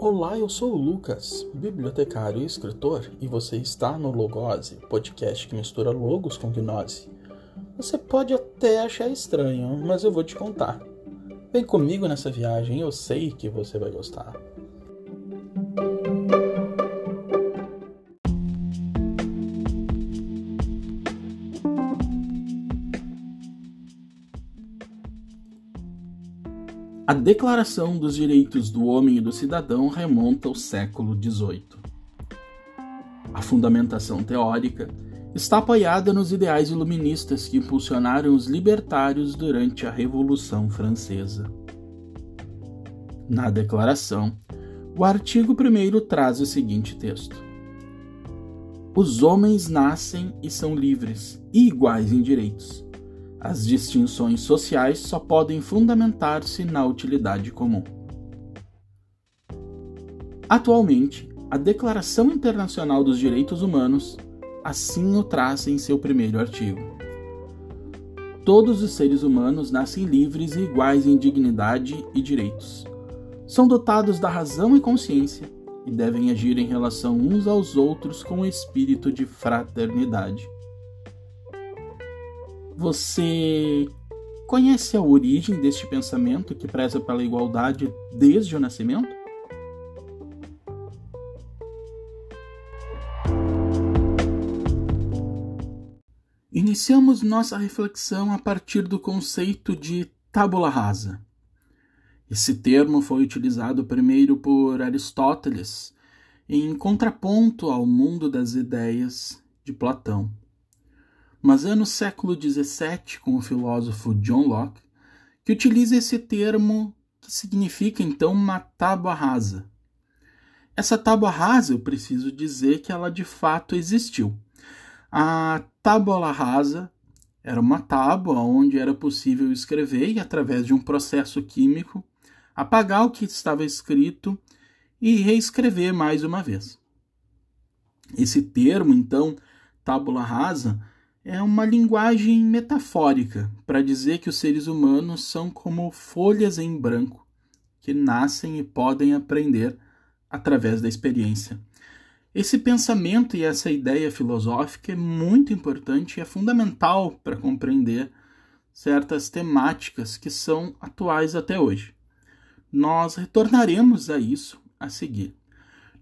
Olá, eu sou o Lucas, bibliotecário e escritor, e você está no Logose, podcast que mistura logos com gnose. Você pode até achar estranho, mas eu vou te contar. Vem comigo nessa viagem, eu sei que você vai gostar. A Declaração dos Direitos do Homem e do Cidadão remonta ao século XVIII. A fundamentação teórica está apoiada nos ideais iluministas que impulsionaram os libertários durante a Revolução Francesa. Na Declaração, o artigo 1 traz o seguinte texto: Os homens nascem e são livres e iguais em direitos as distinções sociais só podem fundamentar-se na utilidade comum. Atualmente, a Declaração Internacional dos Direitos Humanos assim o traz em seu primeiro artigo. Todos os seres humanos nascem livres e iguais em dignidade e direitos. São dotados da razão e consciência e devem agir em relação uns aos outros com espírito de fraternidade. Você conhece a origem deste pensamento que preza pela igualdade desde o nascimento? Iniciamos nossa reflexão a partir do conceito de tábula rasa. Esse termo foi utilizado primeiro por Aristóteles em contraponto ao mundo das ideias de Platão. Mas é no século XVII, com o filósofo John Locke, que utiliza esse termo que significa então uma tábua rasa. Essa tábua rasa, eu preciso dizer que ela de fato existiu. A tábua rasa era uma tábua onde era possível escrever e, através de um processo químico, apagar o que estava escrito e reescrever mais uma vez. Esse termo, então, tábula rasa, é uma linguagem metafórica para dizer que os seres humanos são como folhas em branco que nascem e podem aprender através da experiência. Esse pensamento e essa ideia filosófica é muito importante e é fundamental para compreender certas temáticas que são atuais até hoje. Nós retornaremos a isso a seguir.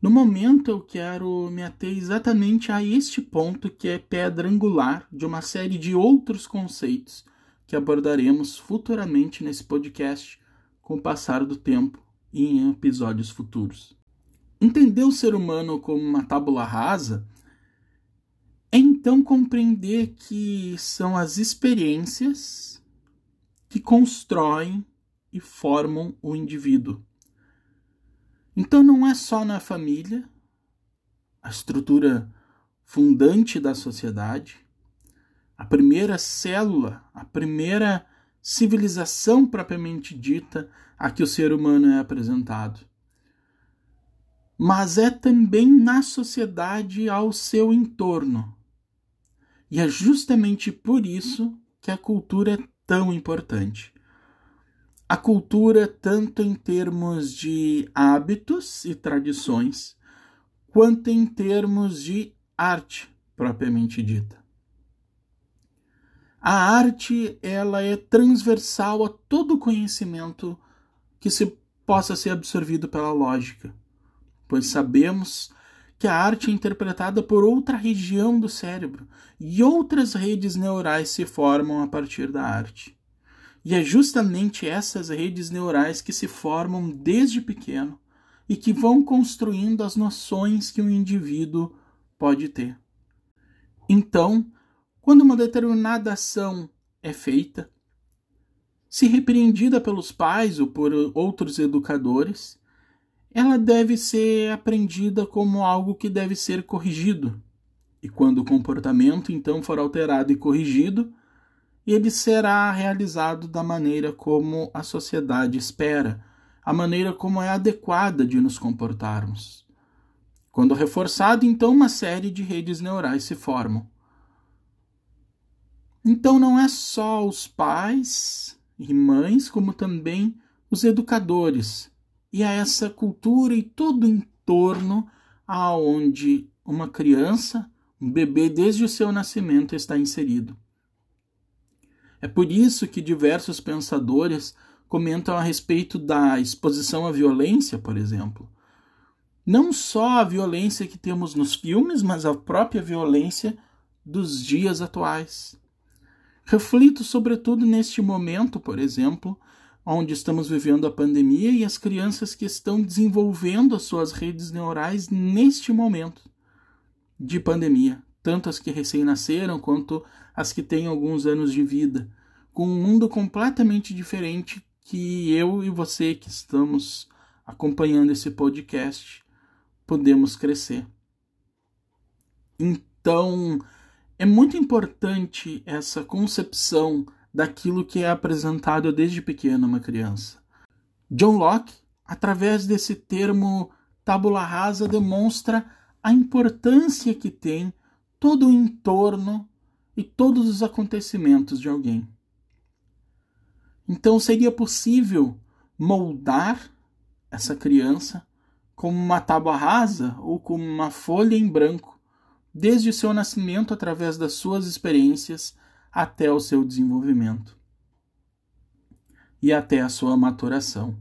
No momento, eu quero me ater exatamente a este ponto que é pedra angular de uma série de outros conceitos que abordaremos futuramente nesse podcast com o passar do tempo e em episódios futuros. Entender o ser humano como uma tábula rasa é então compreender que são as experiências que constroem e formam o indivíduo. Então não é só na família, a estrutura fundante da sociedade, a primeira célula, a primeira civilização propriamente dita a que o ser humano é apresentado. Mas é também na sociedade ao seu entorno. E é justamente por isso que a cultura é tão importante a cultura tanto em termos de hábitos e tradições, quanto em termos de arte propriamente dita. A arte ela é transversal a todo conhecimento que se possa ser absorvido pela lógica, pois sabemos que a arte é interpretada por outra região do cérebro e outras redes neurais se formam a partir da arte. E é justamente essas redes neurais que se formam desde pequeno e que vão construindo as noções que um indivíduo pode ter. Então, quando uma determinada ação é feita, se repreendida pelos pais ou por outros educadores, ela deve ser aprendida como algo que deve ser corrigido. E quando o comportamento então for alterado e corrigido, ele será realizado da maneira como a sociedade espera, a maneira como é adequada de nos comportarmos. Quando reforçado, então uma série de redes neurais se formam. Então não é só os pais e mães, como também os educadores e a essa cultura e todo o entorno aonde uma criança, um bebê desde o seu nascimento está inserido. É por isso que diversos pensadores comentam a respeito da exposição à violência, por exemplo. Não só a violência que temos nos filmes, mas a própria violência dos dias atuais. Reflito sobretudo neste momento, por exemplo, onde estamos vivendo a pandemia e as crianças que estão desenvolvendo as suas redes neurais neste momento de pandemia, tanto as que recém-nasceram quanto as que têm alguns anos de vida, com um mundo completamente diferente que eu e você que estamos acompanhando esse podcast podemos crescer. Então, é muito importante essa concepção daquilo que é apresentado desde pequeno a uma criança. John Locke, através desse termo tabula rasa, demonstra a importância que tem todo o entorno e todos os acontecimentos de alguém. Então seria possível moldar essa criança como uma tábua rasa ou como uma folha em branco, desde o seu nascimento através das suas experiências até o seu desenvolvimento e até a sua maturação.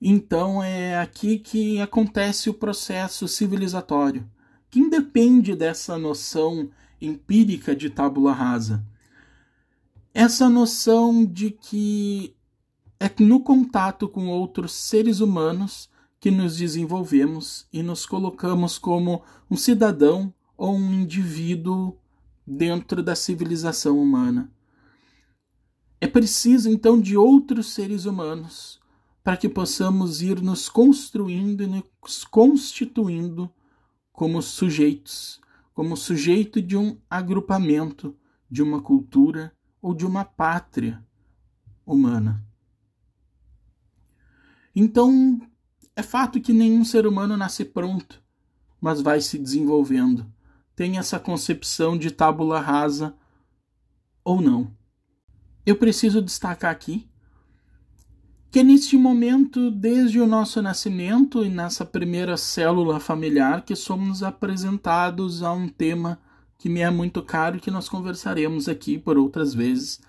Então é aqui que acontece o processo civilizatório, que independe dessa noção empírica de tábula rasa essa noção de que é no contato com outros seres humanos que nos desenvolvemos e nos colocamos como um cidadão ou um indivíduo dentro da civilização humana. É preciso então de outros seres humanos para que possamos ir nos construindo e nos constituindo como sujeitos, como sujeito de um agrupamento, de uma cultura, ou de uma pátria humana. Então, é fato que nenhum ser humano nasce pronto, mas vai se desenvolvendo. Tem essa concepção de tábula rasa ou não. Eu preciso destacar aqui que neste momento, desde o nosso nascimento e nessa primeira célula familiar, que somos apresentados a um tema que me é muito caro e que nós conversaremos aqui por outras vezes,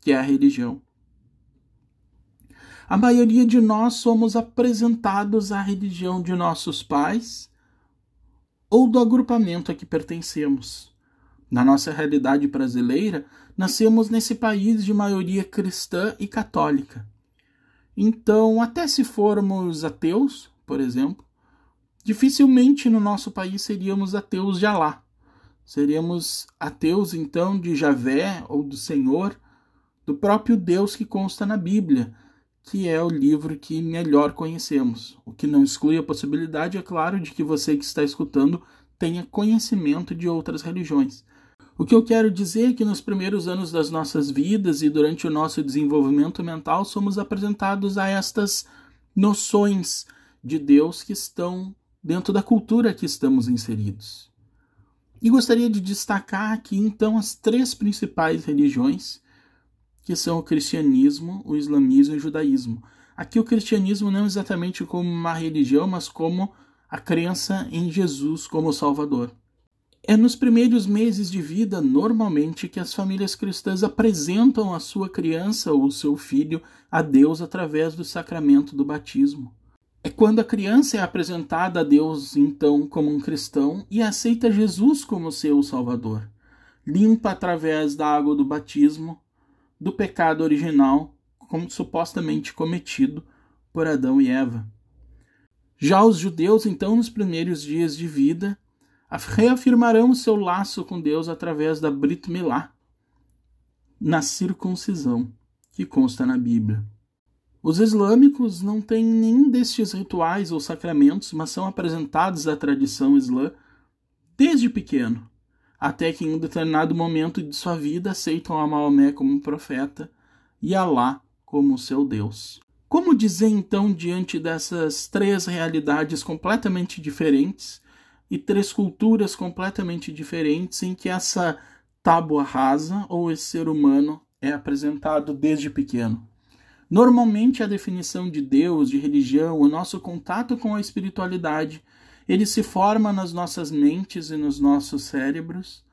que é a religião. A maioria de nós somos apresentados à religião de nossos pais ou do agrupamento a que pertencemos. Na nossa realidade brasileira, nascemos nesse país de maioria cristã e católica. Então, até se formos ateus, por exemplo, dificilmente no nosso país seríamos ateus de Alá. Seríamos ateus então de Javé ou do Senhor, do próprio Deus que consta na Bíblia, que é o livro que melhor conhecemos. O que não exclui a possibilidade, é claro, de que você que está escutando tenha conhecimento de outras religiões. O que eu quero dizer é que nos primeiros anos das nossas vidas e durante o nosso desenvolvimento mental somos apresentados a estas noções de Deus que estão dentro da cultura que estamos inseridos. E gostaria de destacar aqui então as três principais religiões, que são o cristianismo, o islamismo e o judaísmo. Aqui o cristianismo não exatamente como uma religião, mas como a crença em Jesus como Salvador. É nos primeiros meses de vida, normalmente, que as famílias cristãs apresentam a sua criança ou seu filho a Deus através do sacramento do batismo. É quando a criança é apresentada a Deus, então, como um cristão e aceita Jesus como seu Salvador, limpa através da água do batismo do pecado original, como supostamente cometido por Adão e Eva. Já os judeus, então, nos primeiros dias de vida, reafirmarão o seu laço com Deus através da Brit Milá, na circuncisão, que consta na Bíblia. Os islâmicos não têm nenhum destes rituais ou sacramentos, mas são apresentados à tradição islã desde pequeno, até que em um determinado momento de sua vida aceitam a Maomé como profeta e Alá como seu Deus. Como dizer então diante dessas três realidades completamente diferentes e três culturas completamente diferentes em que essa tábua rasa ou esse ser humano é apresentado desde pequeno? Normalmente a definição de Deus, de religião, o nosso contato com a espiritualidade, ele se forma nas nossas mentes e nos nossos cérebros,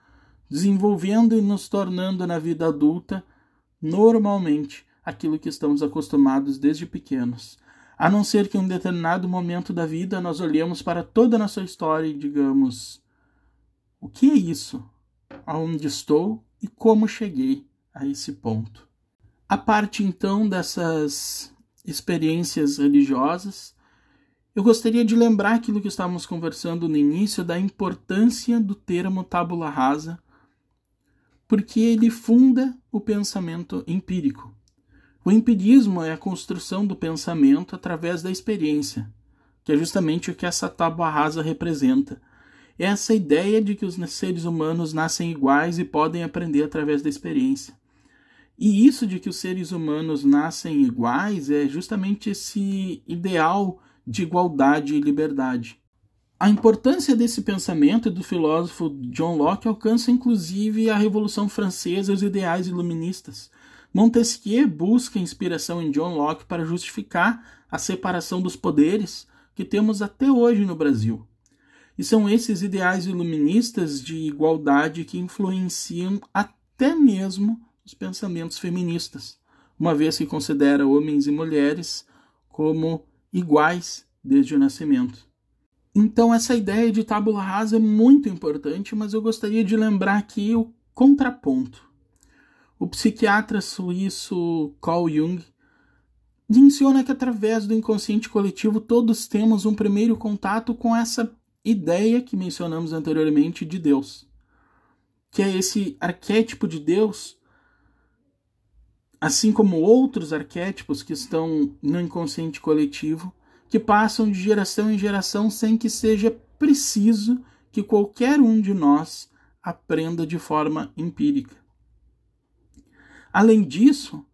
desenvolvendo e nos tornando na vida adulta normalmente aquilo que estamos acostumados desde pequenos. A não ser que em um determinado momento da vida nós olhemos para toda a nossa história e digamos: o que é isso? Aonde estou e como cheguei a esse ponto? A parte então dessas experiências religiosas, eu gostaria de lembrar aquilo que estávamos conversando no início da importância do termo tábula rasa porque ele funda o pensamento empírico. O empirismo é a construção do pensamento através da experiência, que é justamente o que essa tábua rasa representa. É essa ideia de que os seres humanos nascem iguais e podem aprender através da experiência. E isso de que os seres humanos nascem iguais é justamente esse ideal de igualdade e liberdade. A importância desse pensamento do filósofo John Locke alcança inclusive a Revolução Francesa e os ideais iluministas. Montesquieu busca inspiração em John Locke para justificar a separação dos poderes que temos até hoje no Brasil. E são esses ideais iluministas de igualdade que influenciam até mesmo os pensamentos feministas, uma vez que considera homens e mulheres como iguais desde o nascimento. Então, essa ideia de tábula rasa é muito importante, mas eu gostaria de lembrar aqui o contraponto. O psiquiatra suíço Carl Jung menciona que através do inconsciente coletivo todos temos um primeiro contato com essa ideia que mencionamos anteriormente de Deus, que é esse arquétipo de Deus, assim como outros arquétipos que estão no inconsciente coletivo, que passam de geração em geração sem que seja preciso que qualquer um de nós aprenda de forma empírica. Além disso,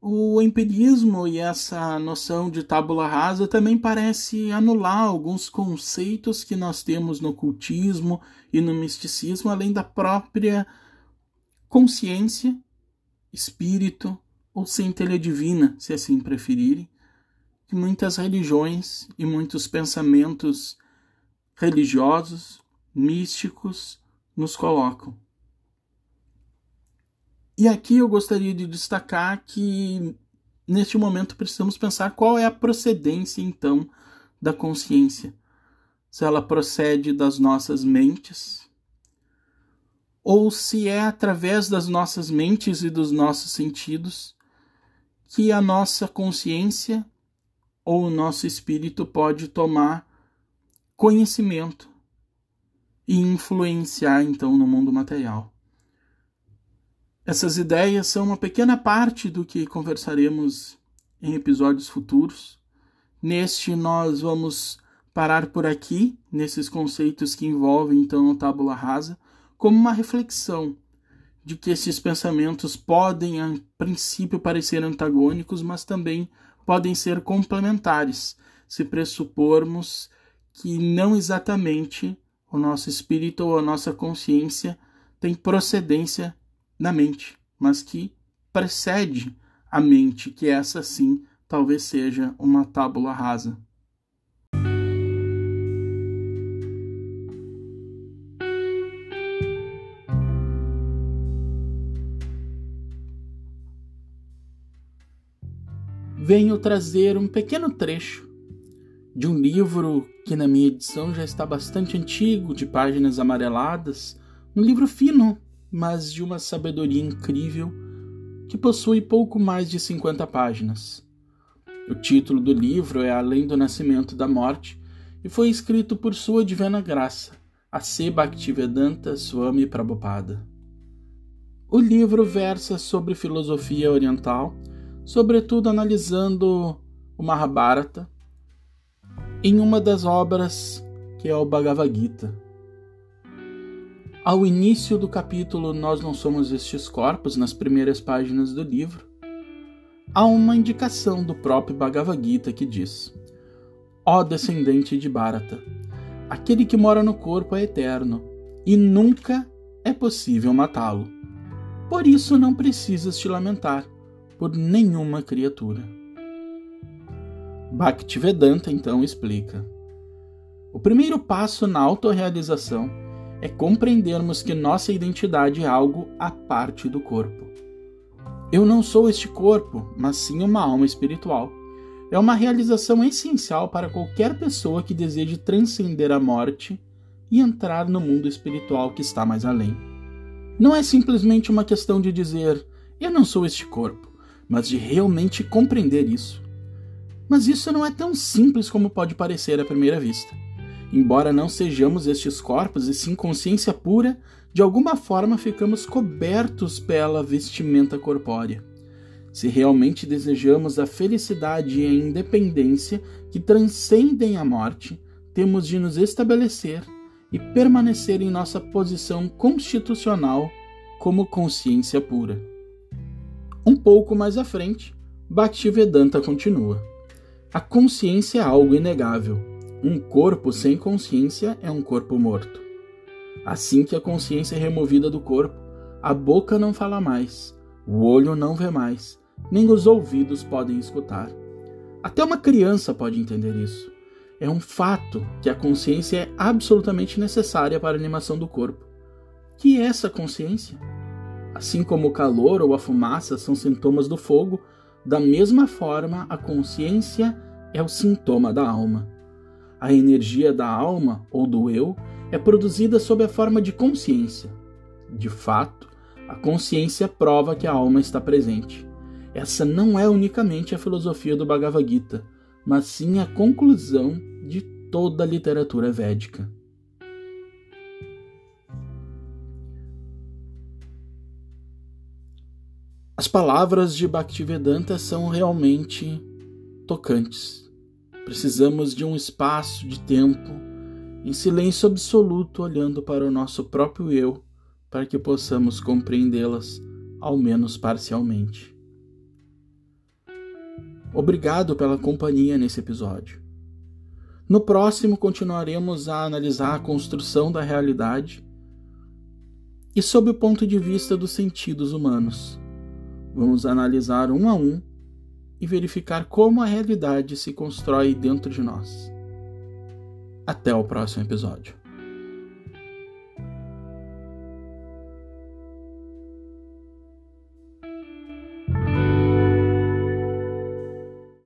o empirismo e essa noção de tábula rasa também parece anular alguns conceitos que nós temos no ocultismo e no misticismo, além da própria consciência, espírito ou centelha divina, se assim preferirem, que muitas religiões e muitos pensamentos religiosos, místicos, nos colocam. E aqui eu gostaria de destacar que neste momento precisamos pensar qual é a procedência então da consciência. Se ela procede das nossas mentes, ou se é através das nossas mentes e dos nossos sentidos que a nossa consciência ou o nosso espírito pode tomar conhecimento e influenciar então no mundo material. Essas ideias são uma pequena parte do que conversaremos em episódios futuros. Neste nós vamos parar por aqui nesses conceitos que envolvem então a tábula rasa, como uma reflexão de que esses pensamentos podem a princípio parecer antagônicos, mas também podem ser complementares, se pressupormos que não exatamente o nosso espírito ou a nossa consciência tem procedência na mente, mas que precede a mente, que essa sim talvez seja uma tábula rasa. venho trazer um pequeno trecho de um livro que na minha edição já está bastante antigo, de páginas amareladas, um livro fino, mas de uma sabedoria incrível, que possui pouco mais de 50 páginas. O título do livro é Além do Nascimento da Morte e foi escrito por Sua Divina Graça, a. Bhaktivedanta Swami Prabhupada. O livro versa sobre filosofia oriental sobretudo analisando o Mahabharata em uma das obras que é o Bhagavad Gita. Ao início do capítulo Nós Não Somos Estes Corpos, nas primeiras páginas do livro, há uma indicação do próprio Bhagavad Gita que diz: Ó descendente de Bharata, aquele que mora no corpo é eterno e nunca é possível matá-lo. Por isso não precisas te lamentar por nenhuma criatura. Bhaktivedanta então explica: O primeiro passo na autorrealização é compreendermos que nossa identidade é algo à parte do corpo. Eu não sou este corpo, mas sim uma alma espiritual. É uma realização essencial para qualquer pessoa que deseje transcender a morte e entrar no mundo espiritual que está mais além. Não é simplesmente uma questão de dizer eu não sou este corpo, mas de realmente compreender isso. Mas isso não é tão simples como pode parecer à primeira vista. Embora não sejamos estes corpos e sim consciência pura, de alguma forma ficamos cobertos pela vestimenta corpórea. Se realmente desejamos a felicidade e a independência que transcendem a morte, temos de nos estabelecer e permanecer em nossa posição constitucional como consciência pura. Um pouco mais à frente, Bhaktivedanta continua. A consciência é algo inegável. Um corpo sem consciência é um corpo morto. Assim que a consciência é removida do corpo, a boca não fala mais, o olho não vê mais, nem os ouvidos podem escutar. Até uma criança pode entender isso. É um fato que a consciência é absolutamente necessária para a animação do corpo. Que é essa consciência? Assim como o calor ou a fumaça são sintomas do fogo, da mesma forma a consciência é o sintoma da alma. A energia da alma ou do eu é produzida sob a forma de consciência. De fato, a consciência prova que a alma está presente. Essa não é unicamente a filosofia do Bhagavad Gita, mas sim a conclusão de toda a literatura védica. As palavras de Bhaktivedanta são realmente tocantes. Precisamos de um espaço de tempo em silêncio absoluto, olhando para o nosso próprio eu, para que possamos compreendê-las, ao menos parcialmente. Obrigado pela companhia nesse episódio. No próximo, continuaremos a analisar a construção da realidade e sob o ponto de vista dos sentidos humanos. Vamos analisar um a um e verificar como a realidade se constrói dentro de nós. Até o próximo episódio.